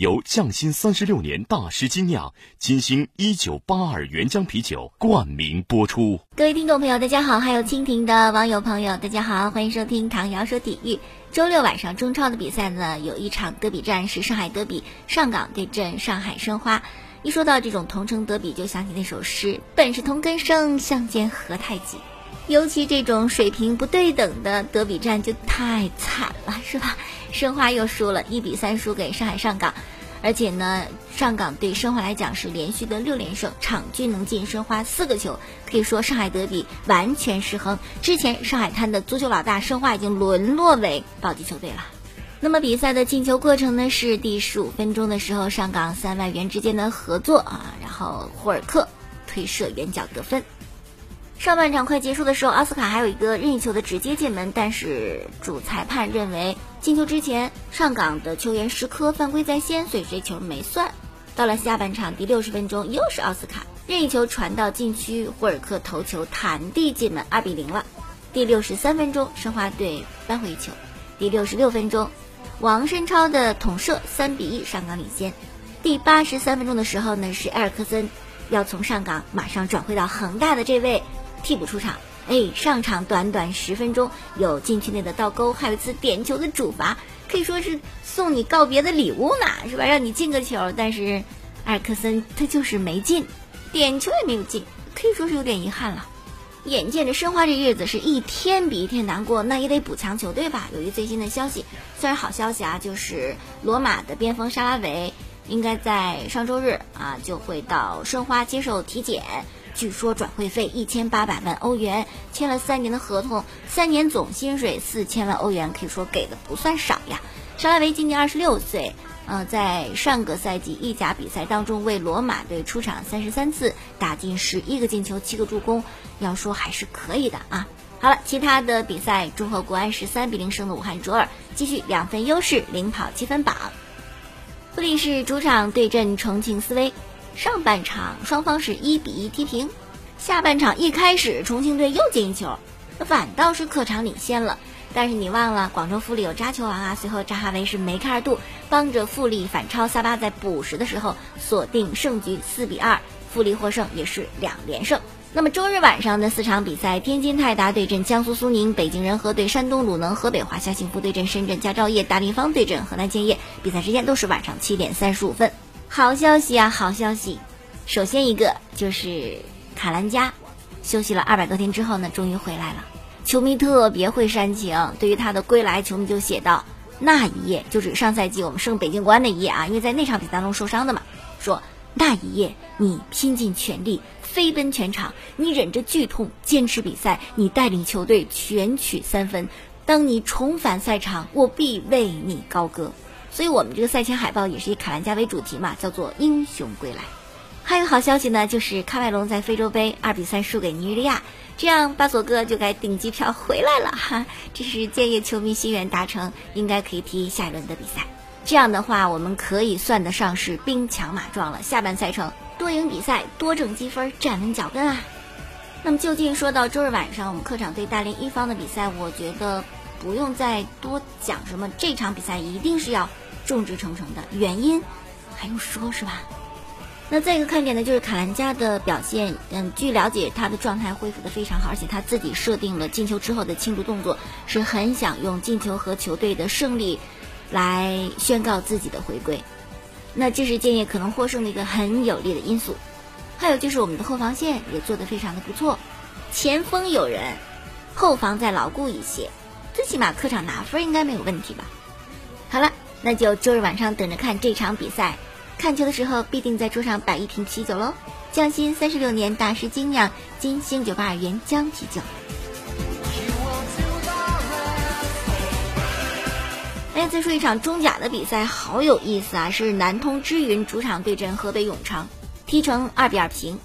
由匠心三十六年大师精酿金星一九八二原浆啤酒冠名播出。各位听众朋友，大家好；还有蜻蜓的网友朋友，大家好，欢迎收听唐瑶说体育。周六晚上中超的比赛呢，有一场德比战是上海德比，上港对阵上海申花。一说到这种同城德比，就想起那首诗：“本是同根生，相煎何太急。”尤其这种水平不对等的德比战就太惨了，是吧？申花又输了，一比三输给上海上港，而且呢，上港对申花来讲是连续的六连胜，场均能进申花四个球，可以说上海德比完全失衡。之前上海滩的足球老大申花已经沦落为保级球队了。那么比赛的进球过程呢？是第十五分钟的时候，上港三外援之间的合作啊，然后霍尔克推射远角得分。上半场快结束的时候，奥斯卡还有一个任意球的直接进门，但是主裁判认为进球之前上港的球员石科犯规在先，所以这球没算。到了下半场第六十分钟，又是奥斯卡任意球传到禁区，霍尔克头球弹地进门，二比零了。第六十三分钟，申花队扳回一球。第六十六分钟。王申超的捅射，三比一上港领先。第八十三分钟的时候呢，是埃尔克森要从上港马上转会到恒大的这位替补出场。哎，上场短短十分钟，有禁区内的倒钩，还有一次点球的主罚，可以说是送你告别的礼物呢，是吧？让你进个球，但是埃克森他就是没进，点球也没有进，可以说是有点遗憾了。眼见着申花这日子是一天比一天难过，那也得补强球队吧。有一最新的消息，虽然好消息啊，就是罗马的边锋沙拉维应该在上周日啊就会到申花接受体检。据说转会费一千八百万欧元，签了三年的合同，三年总薪水四千万欧元，可以说给的不算少呀。沙拉维今年二十六岁。呃，在上个赛季意甲比赛当中，为罗马队出场三十三次，打进十一个进球，七个助攻，要说还是可以的啊。好了，其他的比赛，中赫国安十三比零胜的武汉卓尔，继续两分优势领跑积分榜。富力是主场对阵重庆斯威，上半场双方是一比一踢平，下半场一开始重庆队又进一球，反倒是客场领先了。但是你忘了，广州富力有扎球王啊！随后扎哈维是梅开二度，帮着富力反超。萨巴在补时的时候锁定胜局，四比二，富力获胜，也是两连胜。那么周日晚上的四场比赛，天津泰达对阵江苏苏宁，北京人和对山东鲁能，河北华夏幸福对阵深圳佳兆业，大林方对阵河南建业。比赛时间都是晚上七点三十五分。好消息啊，好消息！首先一个就是卡兰加休息了二百多天之后呢，终于回来了。球迷特别会煽情，对于他的归来，球迷就写道：“那一夜，就是上赛季我们胜北京国安那一夜啊，因为在那场比赛中受伤的嘛。说那一夜，你拼尽全力，飞奔全场，你忍着剧痛坚持比赛，你带领球队全取三分。当你重返赛场，我必为你高歌。所以，我们这个赛前海报也是以卡兰加为主题嘛，叫做英雄归来。还有好消息呢，就是喀麦隆在非洲杯二比三输给尼日利亚。”这样，巴索哥就该订机票回来了哈。这是建业球迷心愿达成，应该可以踢下一轮的比赛。这样的话，我们可以算得上是兵强马壮了。下半赛程多赢比赛，多挣积分，站稳脚跟啊。那么，就近说到周日晚上我们客场对大连一方的比赛，我觉得不用再多讲什么，这场比赛一定是要众志成城的。原因还用说是吧？那再一个看点呢，就是卡兰加的表现。嗯，据了解，他的状态恢复的非常好，而且他自己设定了进球之后的庆祝动作，是很想用进球和球队的胜利来宣告自己的回归。那这是建业可能获胜的一个很有利的因素。还有就是我们的后防线也做得非常的不错，前锋有人，后防再牢固一些，起码客场拿分应该没有问题吧。好了，那就周日晚上等着看这场比赛。看球的时候，必定在桌上摆一瓶啤酒喽！匠心三十六年大师精酿金星九八二原浆啤酒。哎，再说一场中甲的比赛，好有意思啊！是南通之云主场对阵河北永昌，踢成二比二平。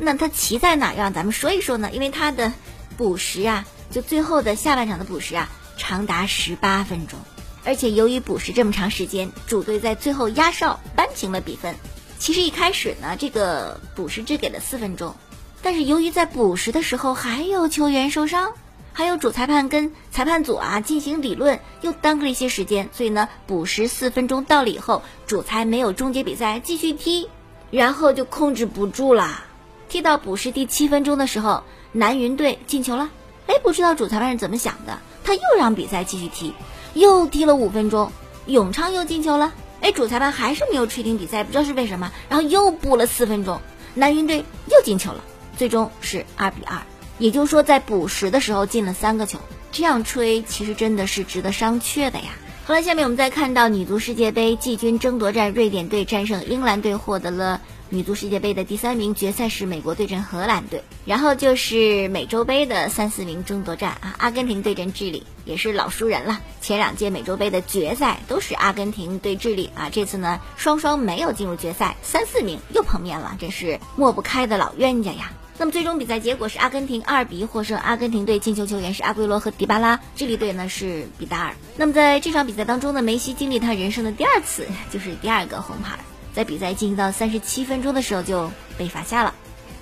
那他奇在哪？让咱们说一说呢？因为他的补时啊，就最后的下半场的补时啊，长达十八分钟。而且由于补时这么长时间，主队在最后压哨扳平了比分。其实一开始呢，这个补时只给了四分钟，但是由于在补时的时候还有球员受伤，还有主裁判跟裁判组啊进行理论，又耽搁了一些时间，所以呢，补时四分钟到了以后，主裁没有终结比赛，继续踢，然后就控制不住啦。踢到补时第七分钟的时候，南云队进球了。哎，不知道主裁判是怎么想的，他又让比赛继续踢。又踢了五分钟，永昌又进球了。哎，主裁判还是没有吹停比赛，不知道是为什么。然后又补了四分钟，南云队又进球了，最终是二比二。也就是说，在补时的时候进了三个球，这样吹其实真的是值得商榷的呀。好了，下面我们再看到女足世界杯季军争夺战，瑞典队战胜英格兰队，获得了。女足世界杯的第三名，决赛是美国对阵荷兰队，然后就是美洲杯的三四名争夺战啊，阿根廷对阵智利，也是老熟人了。前两届美洲杯的决赛都是阿根廷对智利啊，这次呢双双没有进入决赛，三四名又碰面了，真是抹不开的老冤家呀。那么最终比赛结果是阿根廷二比一获胜，阿根廷队进球球员是阿圭罗和迪巴拉，智利队呢是比达尔。那么在这场比赛当中呢，梅西经历他人生的第二次，就是第二个红牌。在比赛进行到三十七分钟的时候就被罚下了，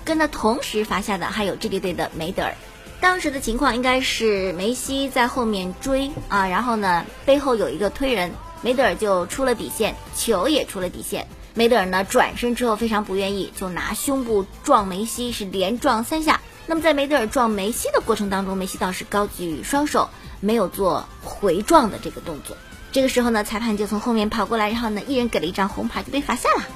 跟他同时罚下的还有智利队的梅德尔。当时的情况应该是梅西在后面追啊，然后呢背后有一个推人，梅德尔就出了底线，球也出了底线。梅德尔呢转身之后非常不愿意，就拿胸部撞梅西，是连撞三下。那么在梅德尔撞梅西的过程当中，梅西倒是高举双手，没有做回撞的这个动作。这个时候呢，裁判就从后面跑过来，然后呢，一人给了一张红牌，就被罚下了。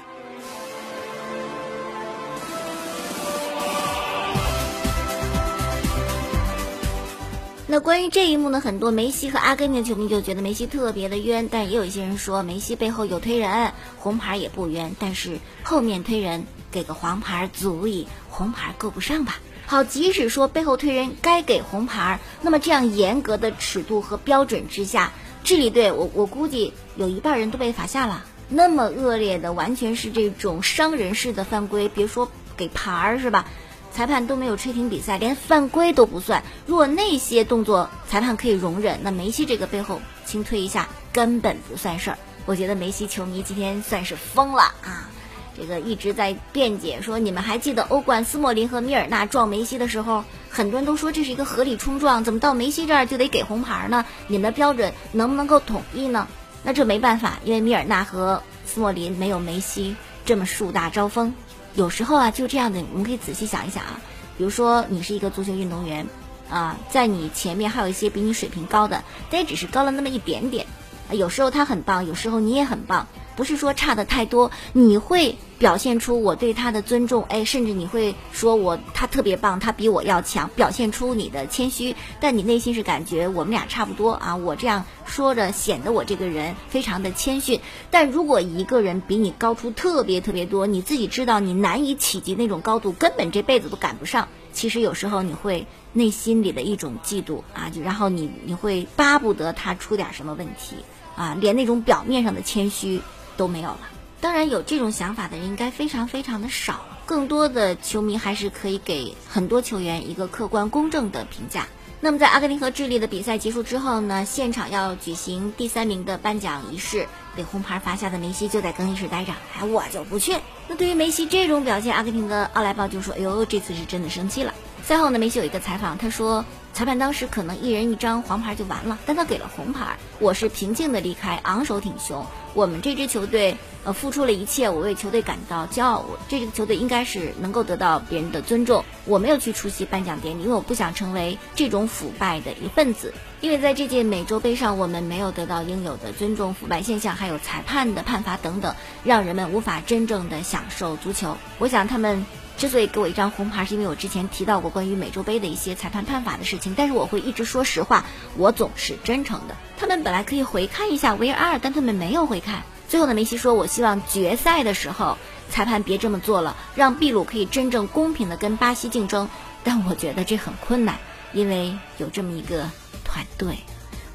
那关于这一幕呢，很多梅西和阿根廷球迷就觉得梅西特别的冤，但也有一些人说梅西背后有推人，红牌也不冤，但是后面推人给个黄牌足以，红牌够不上吧？好，即使说背后推人该给红牌，那么这样严格的尺度和标准之下。智利队，我我估计有一半人都被罚下了。那么恶劣的，完全是这种伤人式的犯规，别说给牌儿是吧？裁判都没有吹停比赛，连犯规都不算。如果那些动作裁判可以容忍，那梅西这个背后轻推一下根本不算事儿。我觉得梅西球迷今天算是疯了啊！这个一直在辩解说，你们还记得欧冠斯莫林和米尔纳撞梅西的时候，很多人都说这是一个合理冲撞，怎么到梅西这儿就得给红牌呢？你们的标准能不能够统一呢？那这没办法，因为米尔纳和斯莫林没有梅西这么树大招风。有时候啊，就这样的，我们可以仔细想一想啊，比如说你是一个足球运动员，啊，在你前面还有一些比你水平高的，但也只是高了那么一点点。有时候他很棒，有时候你也很棒。不是说差的太多，你会表现出我对他的尊重，哎，甚至你会说我他特别棒，他比我要强，表现出你的谦虚，但你内心是感觉我们俩差不多啊。我这样说着显得我这个人非常的谦逊，但如果一个人比你高出特别特别多，你自己知道你难以企及那种高度，根本这辈子都赶不上。其实有时候你会内心里的一种嫉妒啊，就然后你你会巴不得他出点什么问题啊，连那种表面上的谦虚。都没有了。当然，有这种想法的人应该非常非常的少。更多的球迷还是可以给很多球员一个客观公正的评价。那么，在阿根廷和智利的比赛结束之后呢，现场要举行第三名的颁奖仪式，被红牌罚下的梅西就在更衣室待着，哎，我就不去。那对于梅西这种表现，阿根廷的奥莱报就说：“哎呦，这次是真的生气了。”赛后呢，梅西有一个采访，他说：“裁判当时可能一人一张黄牌就完了，但他给了红牌。我是平静的离开，昂首挺胸。我们这支球队，呃，付出了一切，我为球队感到骄傲。我这支球队应该是能够得到别人的尊重。我没有去出席颁奖典礼，因为我不想成为这种腐败的一份子。因为在这届美洲杯上，我们没有得到应有的尊重，腐败现象还有裁判的判罚等等，让人们无法真正的享受足球。我想他们。”之所以给我一张红牌，是因为我之前提到过关于美洲杯的一些裁判判罚的事情。但是我会一直说实话，我总是真诚的。他们本来可以回看一下 VR，但他们没有回看。最后呢，梅西说：“我希望决赛的时候裁判别这么做了，让秘鲁可以真正公平的跟巴西竞争。”但我觉得这很困难，因为有这么一个团队。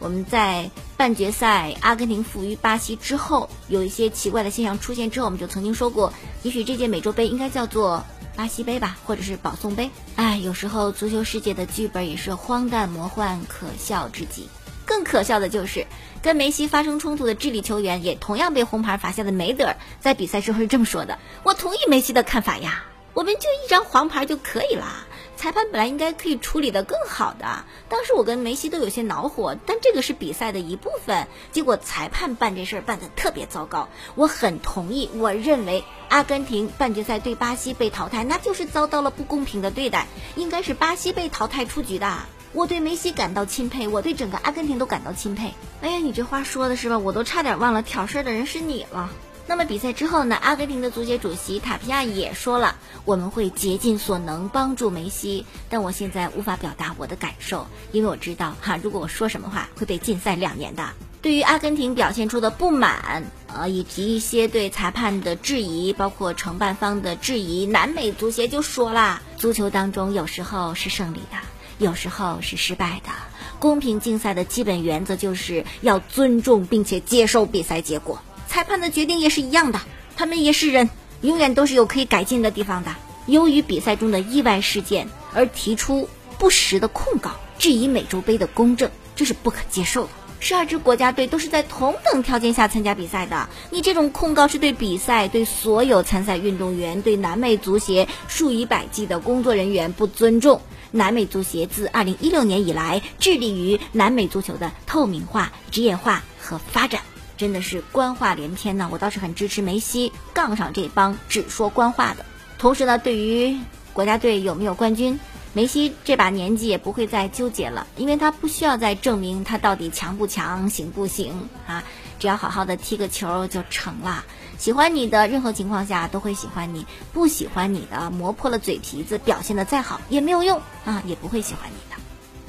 我们在半决赛阿根廷负于巴西之后，有一些奇怪的现象出现之后，我们就曾经说过，也许这届美洲杯应该叫做。巴西杯吧，或者是保送杯。哎，有时候足球世界的剧本也是荒诞魔幻、可笑至极。更可笑的就是跟梅西发生冲突的智利球员，也同样被红牌罚下的梅德尔，在比赛之后是这么说的：“我同意梅西的看法呀，我们就一张黄牌就可以啦。裁判本来应该可以处理的更好的。当时我跟梅西都有些恼火，但这个是比赛的一部分。结果裁判办这事儿办得特别糟糕。我很同意，我认为阿根廷半决赛对巴西被淘汰，那就是遭到了不公平的对待，应该是巴西被淘汰出局的。”我对梅西感到钦佩，我对整个阿根廷都感到钦佩。哎呀，你这话说的是吧？我都差点忘了挑事儿的人是你了。那么比赛之后呢？阿根廷的足协主席塔皮亚也说了，我们会竭尽所能帮助梅西。但我现在无法表达我的感受，因为我知道哈，如果我说什么话会被禁赛两年的。对于阿根廷表现出的不满，呃，以及一些对裁判的质疑，包括承办方的质疑，南美足协就说啦，足球当中有时候是胜利的。有时候是失败的。公平竞赛的基本原则就是要尊重并且接受比赛结果。裁判的决定也是一样的，他们也是人，永远都是有可以改进的地方的。由于比赛中的意外事件而提出不实的控告，质疑美洲杯的公正，这是不可接受的。十二支国家队都是在同等条件下参加比赛的，你这种控告是对比赛、对所有参赛运动员、对南美足协数以百计的工作人员不尊重。南美足协自二零一六年以来，致力于南美足球的透明化、职业化和发展，真的是官话连篇呢。我倒是很支持梅西杠上这帮只说官话的。同时呢，对于国家队有没有冠军，梅西这把年纪也不会再纠结了，因为他不需要再证明他到底强不强、行不行啊，只要好好的踢个球就成了。喜欢你的，任何情况下都会喜欢你；不喜欢你的，磨破了嘴皮子，表现的再好也没有用啊，也不会喜欢你的。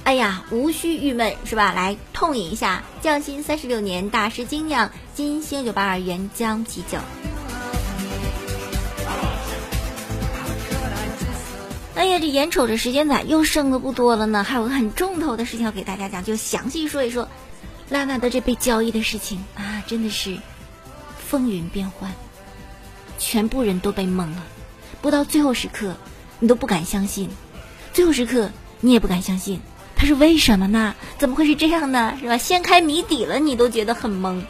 哎呀，无需郁闷是吧？来痛饮一下匠心三十六年大师精酿金星九八二原浆啤酒。哎呀，这眼瞅着时间咋又剩的不多了呢？还有个很重头的事情要给大家讲，就详细说一说拉纳德这被交易的事情啊，真的是。风云变幻，全部人都被蒙了。不到最后时刻，你都不敢相信。最后时刻，你也不敢相信，他是为什么呢？怎么会是这样呢？是吧？掀开谜底了，你都觉得很懵。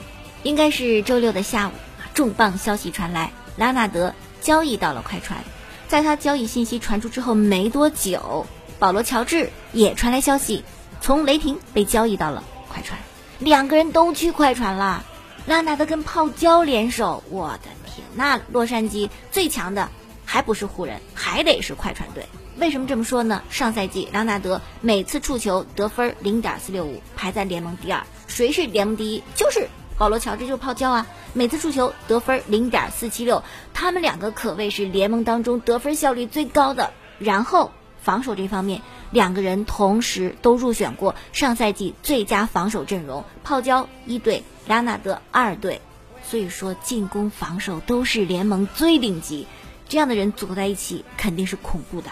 应该是周六的下午，重磅消息传来，拉纳德交易到了快船。在他交易信息传出之后没多久，保罗·乔治也传来消息，从雷霆被交易到了快船。两个人都去快船了。拉纳德跟泡椒联手，我的天！那洛杉矶最强的还不是湖人，还得是快船队。为什么这么说呢？上赛季拉纳德每次触球得分零点四六五，排在联盟第二。谁是联盟第一？就是保罗乔治，就是泡椒啊！每次触球得分零点四七六，他们两个可谓是联盟当中得分效率最高的。然后防守这方面，两个人同时都入选过上赛季最佳防守阵容，泡椒一队。拉纳德二队，所以说进攻防守都是联盟最顶级，这样的人组合在一起肯定是恐怖的。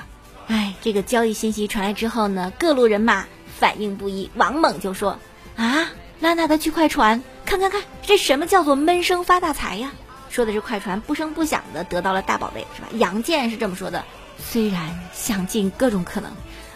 这个交易信息传来之后呢，各路人马反应不一。王猛就说：“啊，拉纳德去快船，看看看，这什么叫做闷声发大财呀？”说的是快船不声不响的得到了大宝贝，是吧？杨健是这么说的，虽然想尽各种可能。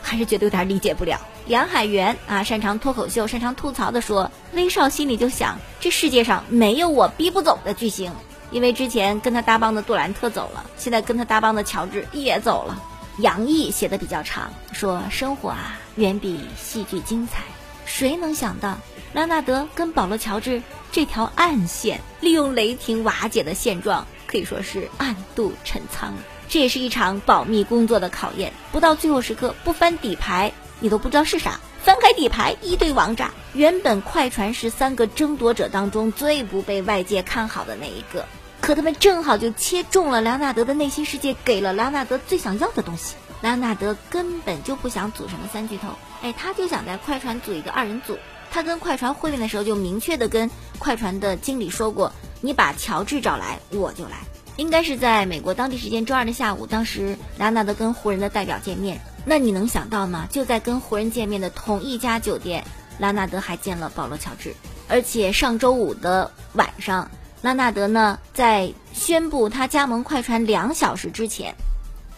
还是觉得有点理解不了。杨海源啊，擅长脱口秀，擅长吐槽的说：“威少心里就想，这世界上没有我逼不走的巨星，因为之前跟他搭帮的杜兰特走了，现在跟他搭帮的乔治也走了。”杨毅写的比较长，说：“生活啊，远比戏剧精彩。谁能想到，拉纳德跟保罗·乔治这条暗线，利用雷霆瓦解的现状，可以说是暗度陈仓。”这也是一场保密工作的考验，不到最后时刻不翻底牌，你都不知道是啥。翻开底牌，一堆王炸。原本快船是三个争夺者当中最不被外界看好的那一个，可他们正好就切中了莱纳德的内心世界，给了莱纳德最想要的东西。莱纳德根本就不想组什么三巨头，哎，他就想在快船组一个二人组。他跟快船会面的时候就明确的跟快船的经理说过：“你把乔治找来，我就来。”应该是在美国当地时间周二的下午，当时莱昂纳德跟湖人的代表见面。那你能想到吗？就在跟湖人见面的同一家酒店，拉纳德还见了保罗·乔治。而且上周五的晚上，拉纳德呢在宣布他加盟快船两小时之前，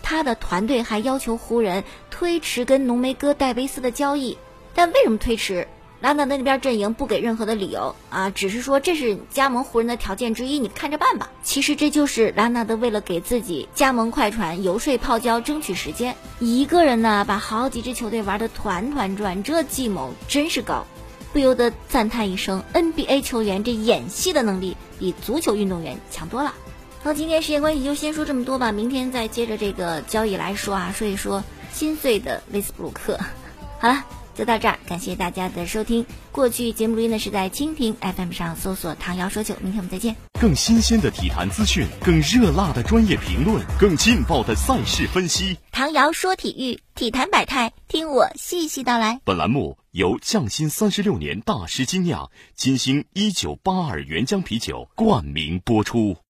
他的团队还要求湖人推迟跟浓眉哥戴维斯的交易，但为什么推迟？拉纳德那边阵营不给任何的理由啊，只是说这是加盟湖人的条件之一，你看着办吧。其实这就是拉纳德为了给自己加盟快船游说泡椒争取时间，一个人呢把好几支球队玩得团团转，这计谋真是高，不由得赞叹一声：NBA 球员这演戏的能力比足球运动员强多了。好，今天时间关系就先说这么多吧，明天再接着这个交易来说啊，说一说心碎的威斯布鲁克。好了。就到这儿，感谢大家的收听。过去节目录音呢是在蜻蜓 FM 上搜索“唐瑶说球”，明天我们再见。更新鲜的体坛资讯，更热辣的专业评论，更劲爆的赛事分析。唐瑶说体育，体坛百态，听我细细道来。本栏目由匠心三十六年大师精酿金星一九八二原浆啤酒冠名播出。